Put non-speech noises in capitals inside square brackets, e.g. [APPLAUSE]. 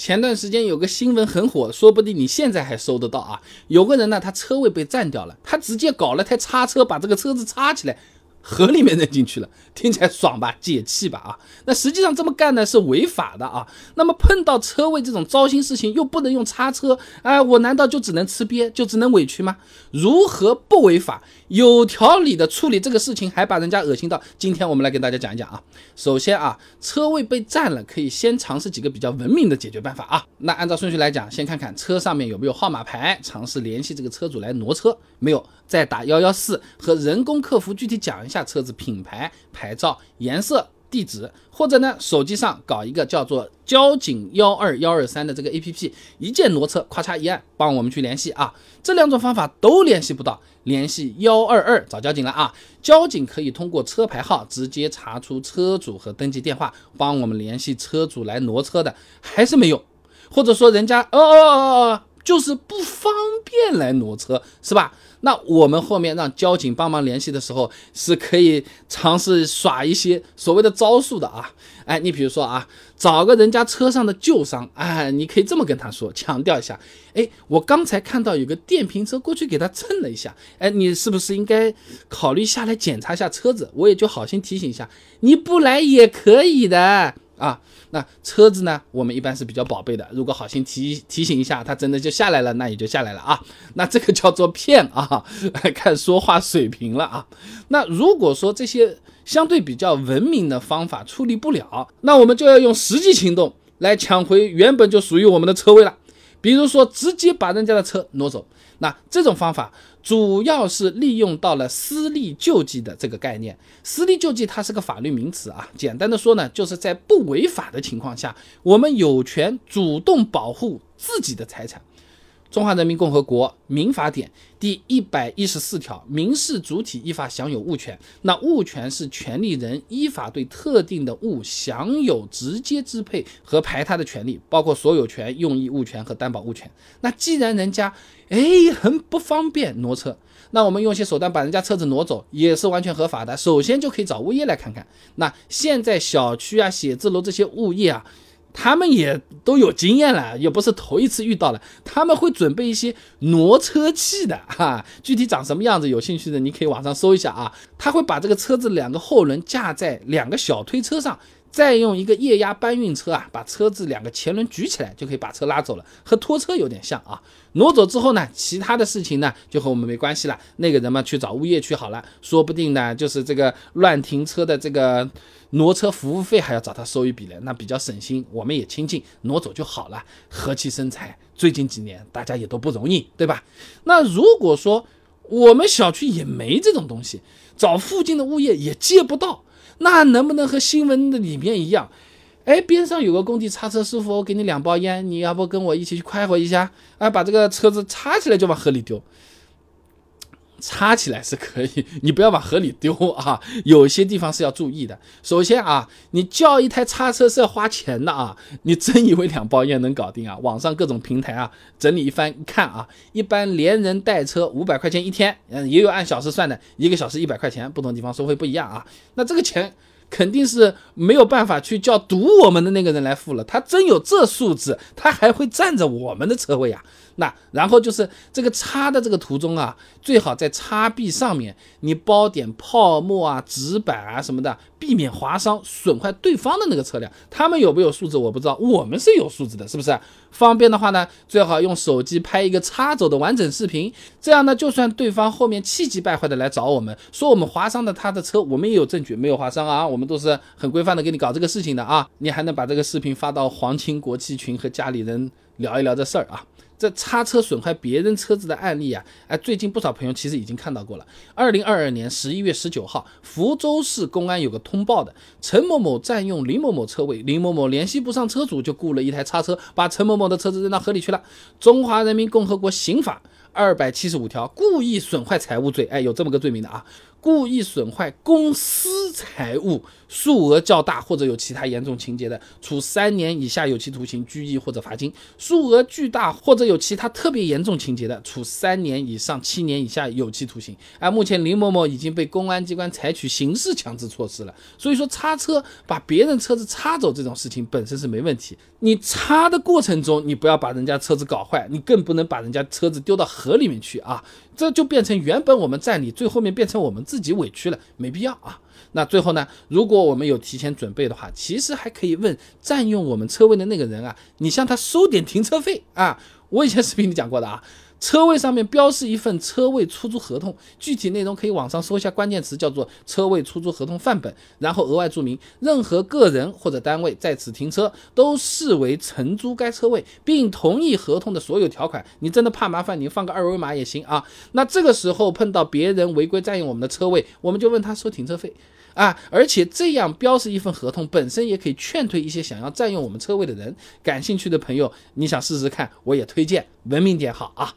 前段时间有个新闻很火，说不定你现在还搜得到啊。有个人呢，他车位被占掉了，他直接搞了台叉车，把这个车子叉起来。河里面扔进去了，听起来爽吧？解气吧？啊，那实际上这么干呢是违法的啊。那么碰到车位这种糟心事情，又不能用叉车，哎，我难道就只能吃瘪，就只能委屈吗？如何不违法、有条理的处理这个事情，还把人家恶心到？今天我们来跟大家讲一讲啊。首先啊，车位被占了，可以先尝试几个比较文明的解决办法啊。那按照顺序来讲，先看看车上面有没有号码牌，尝试联系这个车主来挪车，没有，再打幺幺四和人工客服具体讲下车子品牌、牌照、颜色、地址，或者呢手机上搞一个叫做交警幺二幺二三的这个 A P P，一键挪车，咔嚓一按，帮我们去联系啊。这两种方法都联系不到，联系幺二二找交警了啊。交警可以通过车牌号直接查出车主和登记电话，帮我们联系车主来挪车的，还是没有，或者说人家哦哦哦哦，就是不方便来挪车，是吧？那我们后面让交警帮忙联系的时候，是可以尝试耍一些所谓的招数的啊。哎，你比如说啊，找个人家车上的旧伤，哎，你可以这么跟他说，强调一下，哎，我刚才看到有个电瓶车过去给他蹭了一下，哎，你是不是应该考虑下来检查一下车子？我也就好心提醒一下，你不来也可以的。啊，那车子呢？我们一般是比较宝贝的。如果好心提提醒一下，他真的就下来了，那也就下来了啊。那这个叫做骗啊，看说话水平了啊。那如果说这些相对比较文明的方法处理不了，那我们就要用实际行动来抢回原本就属于我们的车位了。比如说，直接把人家的车挪走。那这种方法。主要是利用到了私利救济的这个概念。私利救济它是个法律名词啊，简单的说呢，就是在不违法的情况下，我们有权主动保护自己的财产。中华人民共和国民法典第一百一十四条，民事主体依法享有物权。那物权是权利人依法对特定的物享有直接支配和排他的权利，包括所有权、用益物权和担保物权。那既然人家哎很不方便挪车，那我们用些手段把人家车子挪走也是完全合法的。首先就可以找物业来看看。那现在小区啊、写字楼这些物业啊。他们也都有经验了，也不是头一次遇到了。他们会准备一些挪车器的 [LAUGHS] 哈，具体长什么样子，有兴趣的你可以网上搜一下啊。他会把这个车子两个后轮架在两个小推车上。再用一个液压搬运车啊，把车子两个前轮举起来，就可以把车拉走了，和拖车有点像啊。挪走之后呢，其他的事情呢就和我们没关系了。那个人嘛去找物业去好了，说不定呢就是这个乱停车的这个挪车服务费还要找他收一笔嘞，那比较省心，我们也清静，挪走就好了，和气生财。最近几年大家也都不容易，对吧？那如果说我们小区也没这种东西，找附近的物业也借不到。那能不能和新闻的里面一样？哎，边上有个工地叉车师傅，我给你两包烟，你要不跟我一起去快活一下？啊，把这个车子叉起来就往河里丢。插起来是可以，你不要往河里丢啊！有些地方是要注意的。首先啊，你叫一台叉车是要花钱的啊！你真以为两包烟能搞定啊？[LAUGHS] 网上各种平台啊，整理一番看啊，一般连人带车五百块钱一天，嗯，也有按小时算的，一个小时一百块钱，不同地方收费不一样啊。那这个钱。肯定是没有办法去叫堵我们的那个人来付了。他真有这素质，他还会占着我们的车位啊？那然后就是这个擦的这个途中啊，最好在擦壁上面你包点泡沫啊、纸板啊什么的，避免划伤、损坏对方的那个车辆。他们有没有素质我不知道，我们是有素质的，是不是？方便的话呢，最好用手机拍一个擦走的完整视频，这样呢，就算对方后面气急败坏的来找我们，说我们划伤的他的车，我们也有证据，没有划伤啊，我我们都是很规范的给你搞这个事情的啊，你还能把这个视频发到皇亲国戚群和家里人聊一聊这事儿啊。这叉车损坏别人车子的案例啊，哎，最近不少朋友其实已经看到过了。二零二二年十一月十九号，福州市公安有个通报的，陈某某占用林某某车位，林某某联系不上车主，就雇了一台叉车，把陈某某的车子扔到河里去了。中华人民共和国刑法二百七十五条故意损坏财物罪，哎，有这么个罪名的啊。故意损坏公私财物，数额较大或者有其他严重情节的，处三年以下有期徒刑、拘役或者罚金；数额巨大或者有其他特别严重情节的，处三年以上七年以下有期徒刑。而，目前林某某已经被公安机关采取刑事强制措施了。所以说，擦车把别人车子擦走这种事情本身是没问题，你擦的过程中你不要把人家车子搞坏，你更不能把人家车子丢到河里面去啊。这就变成原本我们占理，最后面变成我们自己委屈了，没必要啊。那最后呢，如果我们有提前准备的话，其实还可以问占用我们车位的那个人啊，你向他收点停车费啊。我以前视频里讲过的啊。车位上面标示一份车位出租合同，具体内容可以网上搜一下关键词，叫做“车位出租合同范本”，然后额外注明，任何个人或者单位在此停车都视为承租该车位，并同意合同的所有条款。你真的怕麻烦，你放个二维码也行啊。那这个时候碰到别人违规占用我们的车位，我们就问他收停车费。啊。而且这样标示一份合同本身也可以劝退一些想要占用我们车位的人。感兴趣的朋友，你想试试看，我也推荐文明点好啊。